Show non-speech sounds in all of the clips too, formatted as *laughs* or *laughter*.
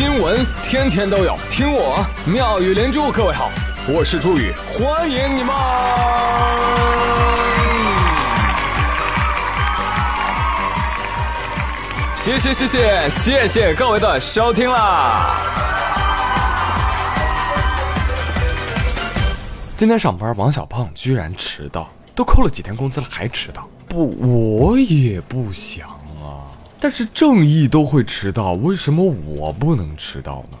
新闻天天都有，听我妙语连珠。各位好，我是朱宇，欢迎你们！谢谢谢谢谢谢各位的收听啦！今天上班，王小胖居然迟到，都扣了几天工资了还迟到？不，我也不想。但是正义都会迟到，为什么我不能迟到呢？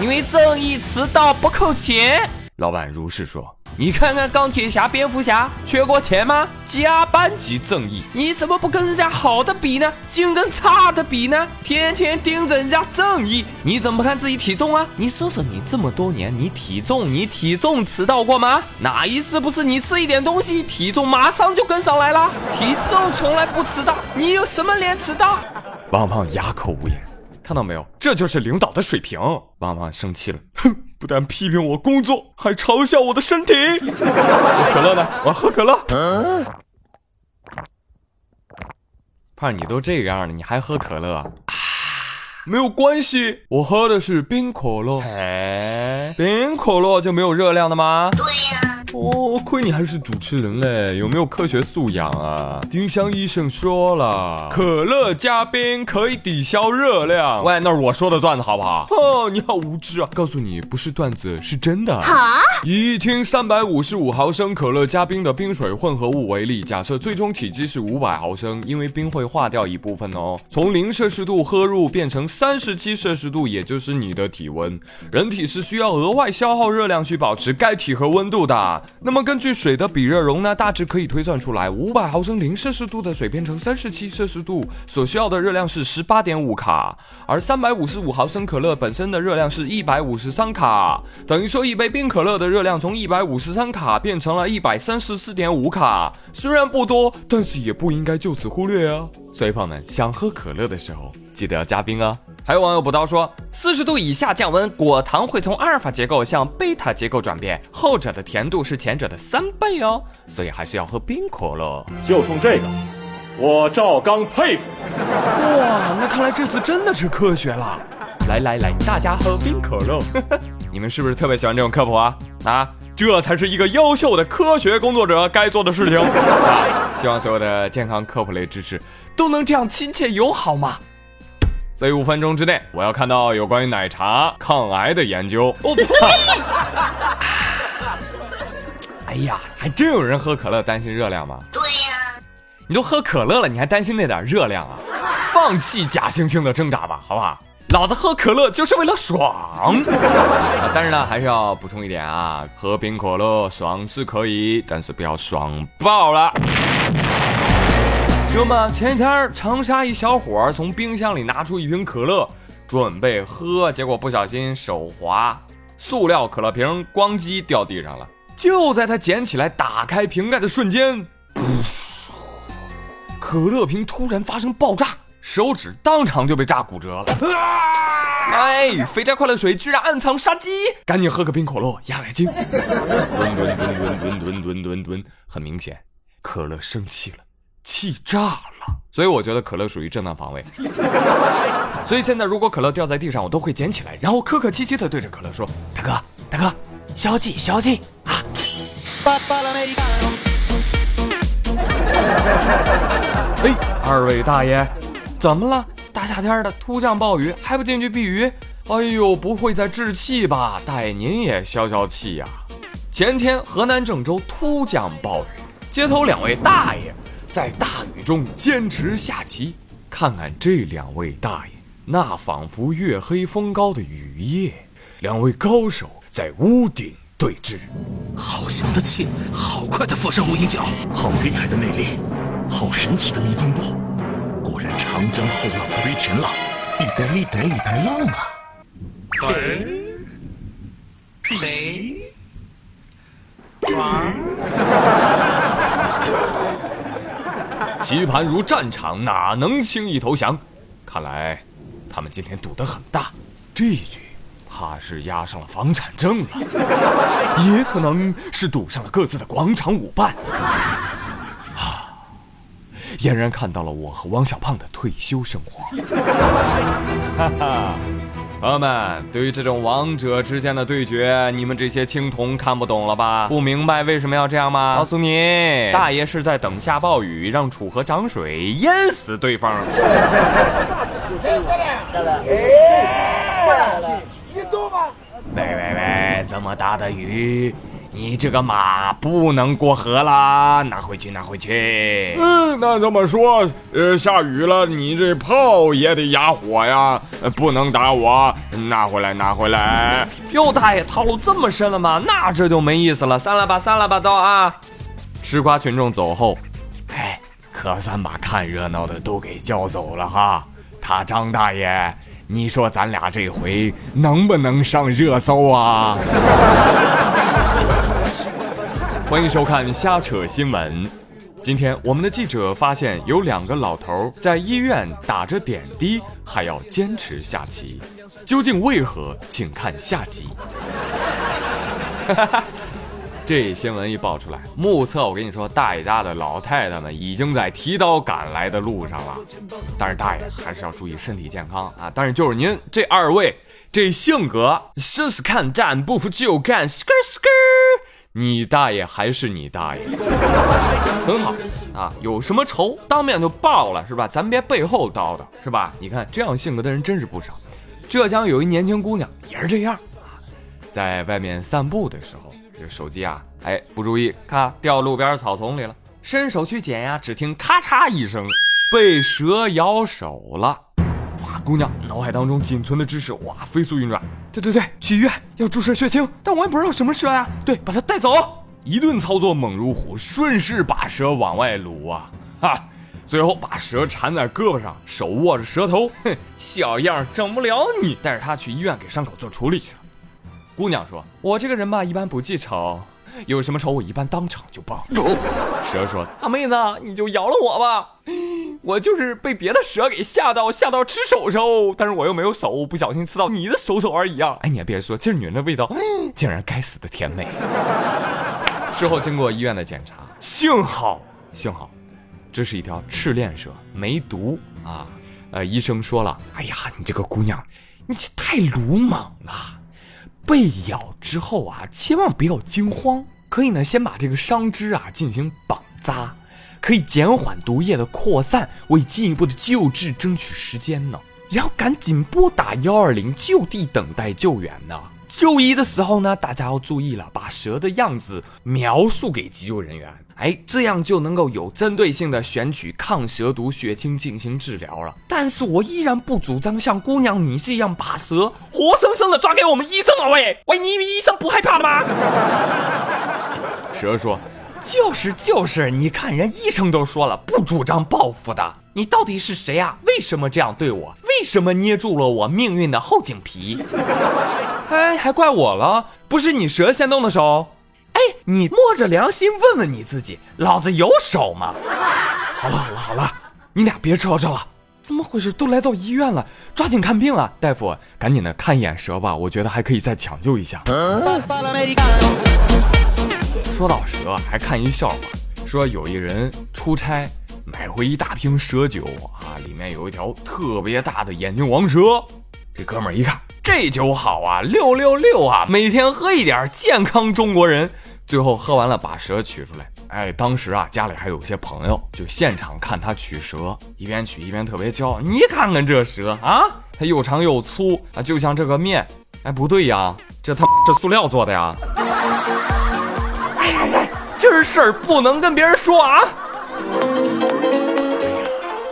因为正义迟到不扣钱。老板如是说。你看看钢铁侠、蝙蝠侠缺过钱吗？加班即正义，你怎么不跟人家好的比呢？净跟差的比呢？天天盯着人家正义，你怎么不看自己体重啊？你说说你这么多年，你体重你体重迟到过吗？哪一次不是你吃一点东西，体重马上就跟上来了？体重从来不迟到，你有什么脸迟到？王胖哑口无言。看到没有，这就是领导的水平。王胖生气了，哼，不但批评我工作，还嘲笑我的身体。我可乐呢？我要喝可乐。胖，你都这样了，你还喝可乐？啊，没有关系，我喝的是冰可乐。哎，冰可乐就没有热量的吗？对呀。哦，亏你还是主持人嘞，有没有科学素养啊？丁香医生说了，可乐加冰可以抵消热量。喂，那是我说的段子好不好？哦，你好无知啊！告诉你，不是段子，是真的。好，以听三百五十五毫升可乐加冰的冰水混合物为例，假设最终体积是五百毫升，因为冰会化掉一部分哦。从零摄氏度喝入变成三十七摄氏度，也就是你的体温。人体是需要额外消耗热量去保持该体和温度的。那么根据水的比热容呢，大致可以推算出来，五百毫升零摄氏度的水变成三十七摄氏度所需要的热量是十八点五卡，而三百五十五毫升可乐本身的热量是一百五十三卡，等于说一杯冰可乐的热量从一百五十三卡变成了一百三十四点五卡，虽然不多，但是也不应该就此忽略啊。所以朋友们想喝可乐的时候，记得要加冰啊。还有网友补刀说，四十度以下降温，果糖会从阿尔法结构向贝塔结构转变，后者的甜度是前者的三倍哦，所以还是要喝冰可乐。就冲这个，我赵刚佩服。哇，那看来这次真的是科学了。来来来，大家喝冰可乐。*laughs* 你们是不是特别喜欢这种科普啊？啊，这才是一个优秀的科学工作者该做的事情。希望所有的健康科普类知识都能这样亲切友好吗？所以五分钟之内，我要看到有关于奶茶抗癌的研究。*laughs* 哎呀，还真有人喝可乐担心热量吗？对呀，你都喝可乐了，你还担心那点热量啊？*laughs* 放弃假惺惺的挣扎吧，好不好？老子喝可乐就是为了爽。*laughs* 但是呢，还是要补充一点啊，喝冰可乐爽是可以，但是不要爽爆了。知道吗？前几天长沙一小伙从冰箱里拿出一瓶可乐，准备喝，结果不小心手滑，塑料可乐瓶咣叽掉地上了。就在他捡起来打开瓶盖的瞬间，可乐瓶突然发生爆炸，手指当场就被炸骨折了。哎，肥宅快乐水居然暗藏杀机，赶紧喝个冰可乐压压惊。吨吨吨吨吨吨吨吨吨，很明显，可乐生气了。气炸了，所以我觉得可乐属于正当防卫。*laughs* 所以现在如果可乐掉在地上，我都会捡起来，然后客客气气的对着可乐说：“大哥，大哥，消气消气啊！” *laughs* 哎，二位大爷，怎么了？大夏天的突降暴雨，还不进去避雨？哎呦，不会在置气吧？大爷您也消消气呀！前天河南郑州突降暴雨，街头两位大爷。在大雨中坚持下棋，看看这两位大爷，那仿佛月黑风高的雨夜，两位高手在屋顶对峙。好强的气，好快的佛山无影脚，好厉害的内力，好神奇的迷踪步。果然长江后浪推前浪，一代一代一代浪啊！对，对，王。棋盘如战场，哪能轻易投降？看来他们今天赌得很大，这一局怕是押上了房产证了，也可能是赌上了各自的广场舞伴。啊！俨然看到了我和王小胖的退休生活。哈哈。朋友们，对于这种王者之间的对决，你们这些青铜看不懂了吧？不明白为什么要这样吗？告诉你，大爷是在等下暴雨，让楚河涨水淹死对方。*laughs* 喂喂喂，这么大的雨！你这个马不能过河啦，拿回去，拿回去。嗯，那这么说，呃，下雨了，你这炮也得哑火呀，不能打我，拿回来，拿回来。哟，大爷套路这么深了吗？那这就没意思了，散了吧，散了吧，都啊！吃瓜群众走后，哎，可算把看热闹的都给叫走了哈。他张大爷，你说咱俩这回能不能上热搜啊？欢迎收看瞎扯新闻。今天我们的记者发现有两个老头在医院打着点滴，还要坚持下棋，究竟为何？请看下集。*laughs* 这新闻一爆出来，目测我跟你说，大爷家的老太太们已经在提刀赶来的路上了。但是大爷还是要注意身体健康啊！但是就是您这二位这性格，试试看战不服就干，skr skr。你大爷还是你大爷，很好啊！有什么仇当面就报了是吧？咱别背后叨叨是吧？你看这样性格的人真是不少。浙江有一年轻姑娘也是这样啊，在外面散步的时候，这手机啊，哎不注意，咔掉路边草丛里了，伸手去捡呀，只听咔嚓一声，被蛇咬手了。姑娘脑海当中仅存的知识哇飞速运转。对对对，去医院要注射血清，但我也不知道什么蛇呀。对，把它带走。一顿操作猛如虎，顺势把蛇往外撸啊，*laughs* 哈，最后把蛇缠在胳膊上，手握着蛇头，哼，*laughs* 小样整不了你。带着他去医院给伤口做处理去了。姑娘说：“我这个人吧，一般不记仇，有什么仇我一般当场就报。*laughs* ”蛇说：“大妹子，你就饶了我吧。”我就是被别的蛇给吓到，吓到吃手手，但是我又没有手，不小心吃到你的手手而已啊！哎，你还别说，这女人的味道竟然该死的甜美。之后经过医院的检查，幸好幸好，这是一条赤链蛇，没毒啊。呃，医生说了，哎呀，你这个姑娘，你这太鲁莽了。被咬之后啊，千万不要惊慌，可以呢，先把这个伤肢啊进行绑扎。可以减缓毒液的扩散，为进一步的救治争取时间呢。然后赶紧拨打幺二零，就地等待救援呢。就医的时候呢，大家要注意了，把蛇的样子描述给急救人员，哎，这样就能够有针对性的选取抗蛇毒血清进行治疗了。但是我依然不主张像姑娘你这样把蛇活生生的抓给我们医生啊。喂喂，你以为医生不害怕吗？蛇说。就是就是，你看人医生都说了，不主张报复的。你到底是谁啊？为什么这样对我？为什么捏住了我命运的后颈皮？*laughs* 哎，还怪我了？不是你蛇先动的手？哎，你摸着良心问问你自己，老子有手吗？*laughs* 好了好了好了，你俩别吵吵了。怎么回事？都来到医院了，抓紧看病啊！大夫，赶紧的看一眼蛇吧，我觉得还可以再抢救一下。说到蛇，还看一笑话，说有一人出差买回一大瓶蛇酒啊，里面有一条特别大的眼镜王蛇。这哥们儿一看，这酒好啊，六六六啊，每天喝一点，健康中国人。最后喝完了，把蛇取出来。哎，当时啊，家里还有些朋友，就现场看他取蛇，一边取一边特别骄傲。你看看这蛇啊，它又长又粗啊，就像这个面。哎，不对呀，这他这塑料做的呀。今儿事儿不能跟别人说啊！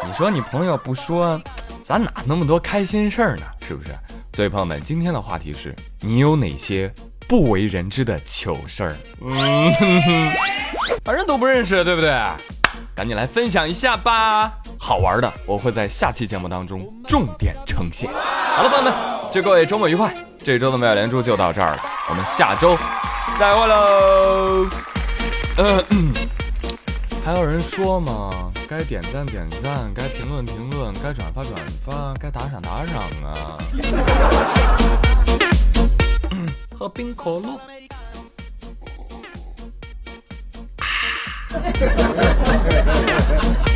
你说你朋友不说，咱哪那么多开心事儿呢？是不是？所以朋友们，今天的话题是你有哪些不为人知的糗事儿？嗯，反正都不认识，对不对？赶紧来分享一下吧！好玩的，我会在下期节目当中重点呈现。好了，朋友们，祝各位周末愉快！这周的妙连珠就到这儿了，我们下周再会喽！嗯，还有人说吗？该点赞点赞，该评论评论，该转发转发，该打赏打赏啊！喝冰可乐。*laughs*